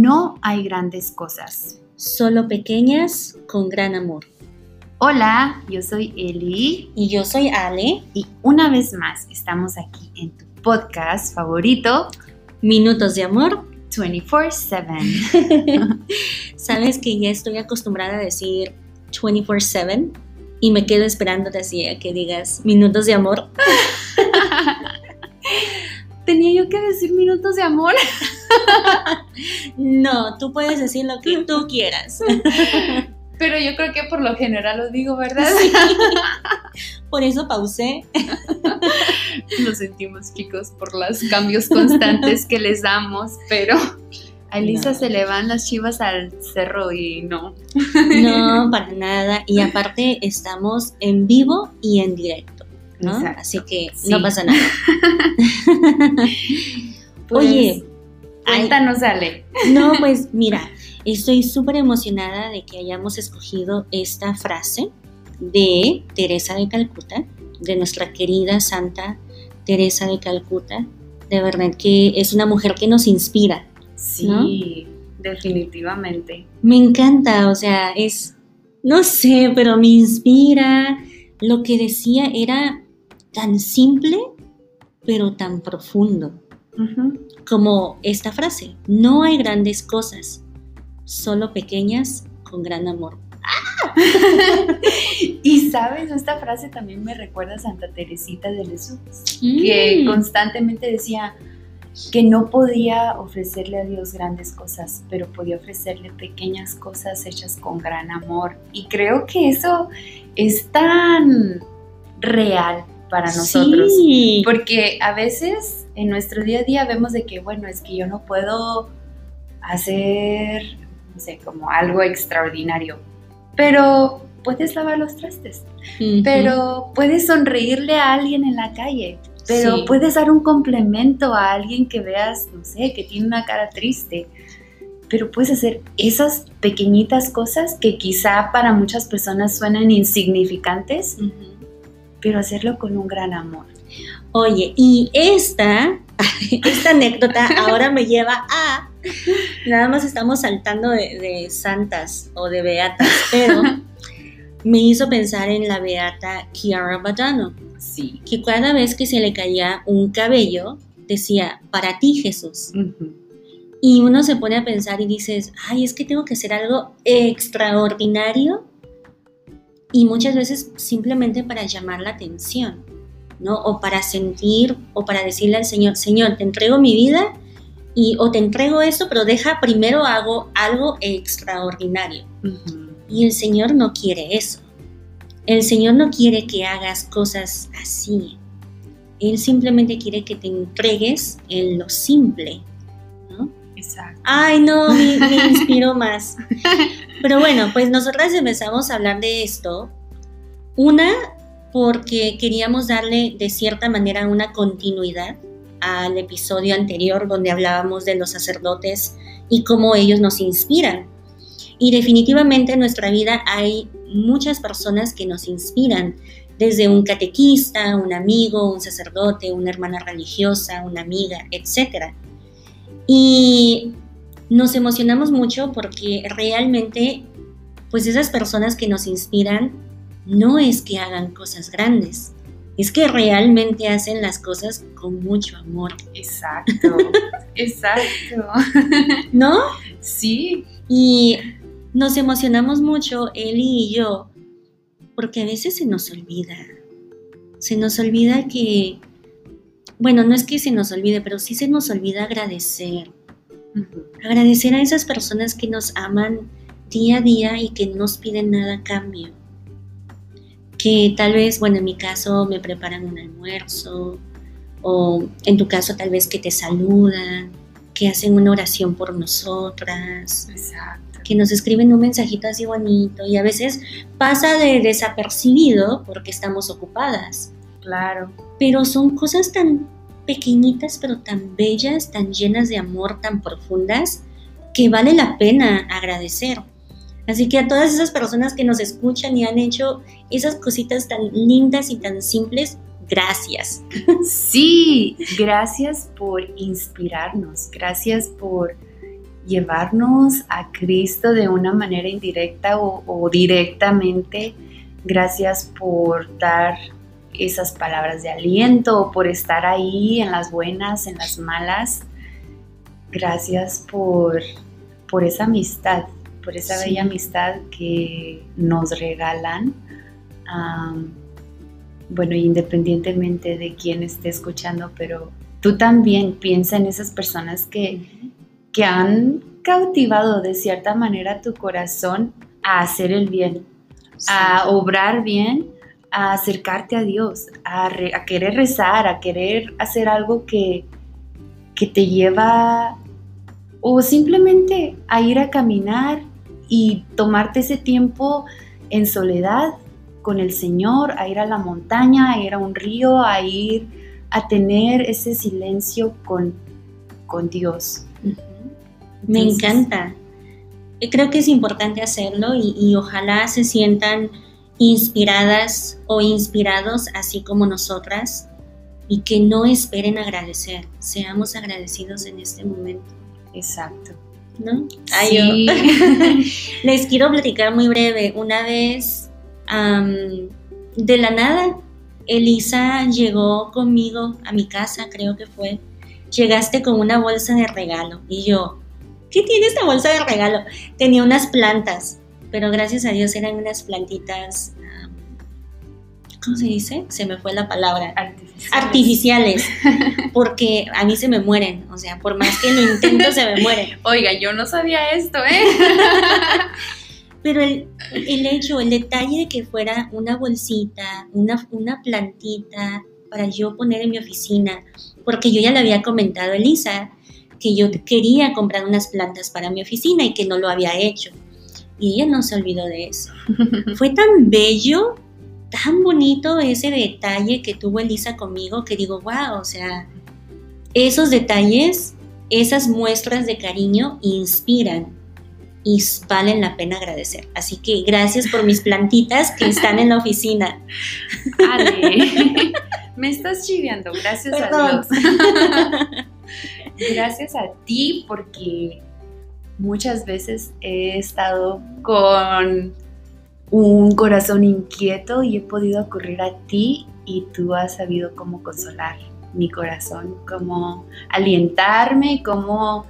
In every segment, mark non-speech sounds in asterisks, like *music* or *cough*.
No hay grandes cosas. Solo pequeñas con gran amor. Hola, yo soy Eli. Y yo soy Ale. Y una vez más estamos aquí en tu podcast favorito, Minutos de Amor 24/7. *laughs* Sabes que ya estoy acostumbrada a decir 24/7 y me quedo esperándote así a que digas minutos de amor. *laughs* ¿Tenía yo que decir minutos de amor? *laughs* *laughs* no, tú puedes decir lo que tú quieras. *laughs* Pero yo creo que por lo general lo digo, ¿verdad? *laughs* Por eso pausé. Lo sentimos, chicos, por los cambios constantes que les damos, pero a Elisa se le van las chivas al cerro y no. No, para nada. Y aparte estamos en vivo y en directo, ¿no? Así que no pasa nada. Pues, Oye, cuéntanos, Ale. No, pues mira, estoy súper emocionada de que hayamos escogido esta frase de Teresa de Calcuta, de nuestra querida Santa Teresa de Calcuta. De verdad que es una mujer que nos inspira. Sí, definitivamente. Me encanta, o sea, es, no sé, pero me inspira. Lo que decía era tan simple, pero tan profundo. Como esta frase, no hay grandes cosas, solo pequeñas con gran amor. *laughs* y sabes, esta frase también me recuerda a Santa Teresita de Jesús, que mm. constantemente decía que no podía ofrecerle a Dios grandes cosas, pero podía ofrecerle pequeñas cosas hechas con gran amor. Y creo que eso es tan real para nosotros, porque a veces en nuestro día a día vemos de que, bueno, es que yo no puedo hacer, no sé, como algo extraordinario, pero puedes lavar los trastes, pero puedes sonreírle a alguien en la calle, pero puedes dar un complemento a alguien que veas, no sé, que tiene una cara triste. Pero puedes hacer esas pequeñitas cosas que quizá para muchas personas suenan insignificantes, pero hacerlo con un gran amor. Oye, y esta, *laughs* esta anécdota ahora me lleva a Nada más estamos saltando de, santas o de beatas, pero me hizo pensar en la beata Chiara Badano. Sí. Que cada vez que se le caía un cabello, decía, para ti Jesús. Y uno se pone a pensar y dices, ay, es que tengo que hacer algo extraordinario. Y muchas veces simplemente para llamar la atención, ¿no? O para sentir, o para decirle al Señor, Señor, te entrego mi vida y o te entrego esto, pero deja primero hago algo extraordinario. Y el Señor no quiere eso. El Señor no quiere que hagas cosas así. Él simplemente quiere que te entregues en lo simple. ¿no? Exacto. Ay, no, me, me *laughs* inspiró más. Pero bueno, pues nosotras empezamos a hablar de esto. Una, porque queríamos darle de cierta manera una continuidad al episodio anterior donde hablábamos de los sacerdotes y cómo ellos nos inspiran. Y definitivamente en nuestra vida hay muchas personas que nos inspiran, desde un catequista, un amigo, un sacerdote, una hermana religiosa, una amiga, etc. Y nos emocionamos mucho porque realmente, pues esas personas que nos inspiran no es que hagan cosas grandes, es que realmente hacen las cosas con mucho amor. Exacto, *laughs* exacto. ¿No? Sí. Y nos emocionamos mucho, Eli y yo, porque a veces se nos olvida. Se nos olvida que, bueno, no es que se nos olvide, pero sí se nos olvida agradecer. Agradecer a esas personas que nos aman día a día y que no nos piden nada a cambio que tal vez, bueno, en mi caso me preparan un almuerzo, o en tu caso tal vez que te saludan, que hacen una oración por nosotras, que nos escriben un mensajito así bonito y a veces pasa de desapercibido porque estamos ocupadas. Claro. Pero son cosas tan pequeñitas pero tan bellas, tan llenas de amor, tan profundas, que vale la pena agradecer. Así que a todas esas personas que nos escuchan y han hecho esas cositas tan lindas y tan simples, gracias. Sí, gracias por inspirarnos, gracias por llevarnos a Cristo de una manera indirecta o, directamente. Gracias por dar esas palabras de aliento, por estar ahí en las buenas, en las malas. Gracias por, por esa amistad, por esa bella amistad que nos regalan. bueno, independientemente de quién esté escuchando, pero tú también piensa en esas personas que, que han cautivado de cierta manera tu corazón a hacer el bien, a obrar bien, a acercarte a Dios, a, querer rezar, a querer hacer algo que, que te lleva o simplemente a ir a caminar y tomarte ese tiempo en soledad con el Señor, a ir a la montaña, a ir a un río, a ir a tener ese silencio con, con Dios. Me encanta. Creo que es importante hacerlo y, ojalá se sientan inspiradas o inspirados así como nosotras y que no esperen agradecer, seamos agradecidos en este momento. Exacto. ¿No? sí. *laughs* Les quiero platicar muy breve. Una vez, de la nada, Elisa llegó conmigo a mi casa, creo que fue. Llegaste con una bolsa de regalo y yo, ¿qué tiene esta bolsa de regalo? Tenía unas plantas, pero gracias a Dios eran unas plantitas, ¿cómo se dice? Se me fue la palabra. Artificiales. Artificiales, *laughs* porque a mí se me mueren, o sea, por más que lo intento se me mueren. Oiga, yo no sabía esto, ¿eh? *laughs* Pero el, el, hecho, el detalle de que fuera una bolsita, una, una plantita para yo poner en mi oficina, porque yo ya le había comentado a Elisa que yo quería comprar unas plantas para mi oficina y que no lo había hecho. Y ella no se olvidó de eso. *laughs* Fue tan bello, tan bonito ese detalle que tuvo Elisa conmigo que digo, wow, o sea, esos detalles, esas muestras de cariño inspiran y valen la pena agradecer. Así que gracias por mis plantitas que están en la oficina. Ale, *laughs* me estás chiviando, gracias a Dios. *laughs* gracias a ti porque muchas veces he estado con un corazón inquieto y he podido ocurrir a ti y tú has sabido cómo consolar mi corazón, cómo alientarme, cómo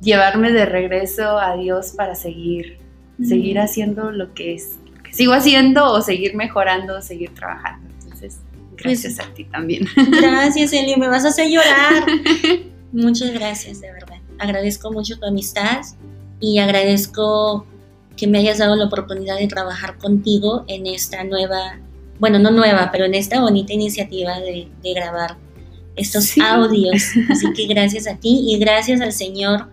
llevarme de regreso a Dios para seguir, seguir haciendo lo que es, que sigo haciendo o seguir mejorando, seguir trabajando. Entonces, gracias pues, a ti también. Gracias, Eli, me vas a hacer llorar. *laughs* Muchas gracias, de verdad. Agradezco mucho tu amistad y agradezco que me hayas dado la oportunidad de trabajar contigo en esta nueva, bueno, no nueva, pero en esta bonita iniciativa de, grabar estos audios. *laughs* Así que gracias a ti y gracias al Señor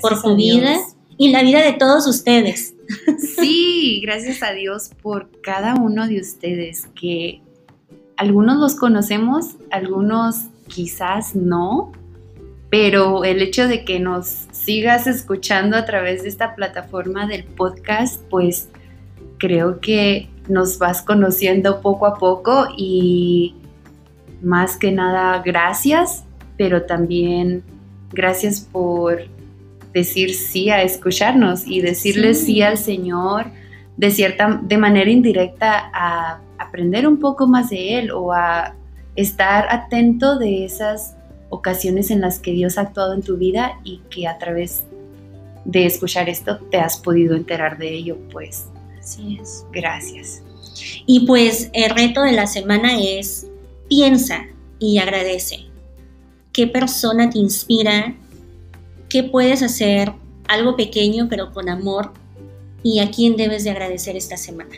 por tu vida y la vida de todos ustedes. *laughs* Sí, gracias a Dios por cada uno de ustedes que algunos los conocemos, algunos quizás no, pero el hecho de que nos sigas escuchando a través de esta plataforma del podcast, pues creo que nos vas conociendo poco a poco y más que nada gracias, pero también gracias por decir sí a escucharnos y decirle sí, al Señor de cierta de manera indirecta a aprender un poco más de él o a estar atento de esas ocasiones en las que Dios ha actuado en tu vida y que a través de escuchar esto te has podido enterar de ello, pues. Así es. Gracias. Y pues el reto de la semana es piensa y agradece. ¿Qué persona te inspira? ¿Qué puedes hacer? Algo pequeño pero con amor. ¿Y a quién debes de agradecer esta semana?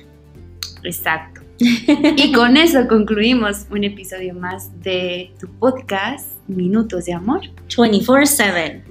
Exacto. *laughs* y con eso concluimos un episodio más de tu podcast Minutos de Amor 24/7.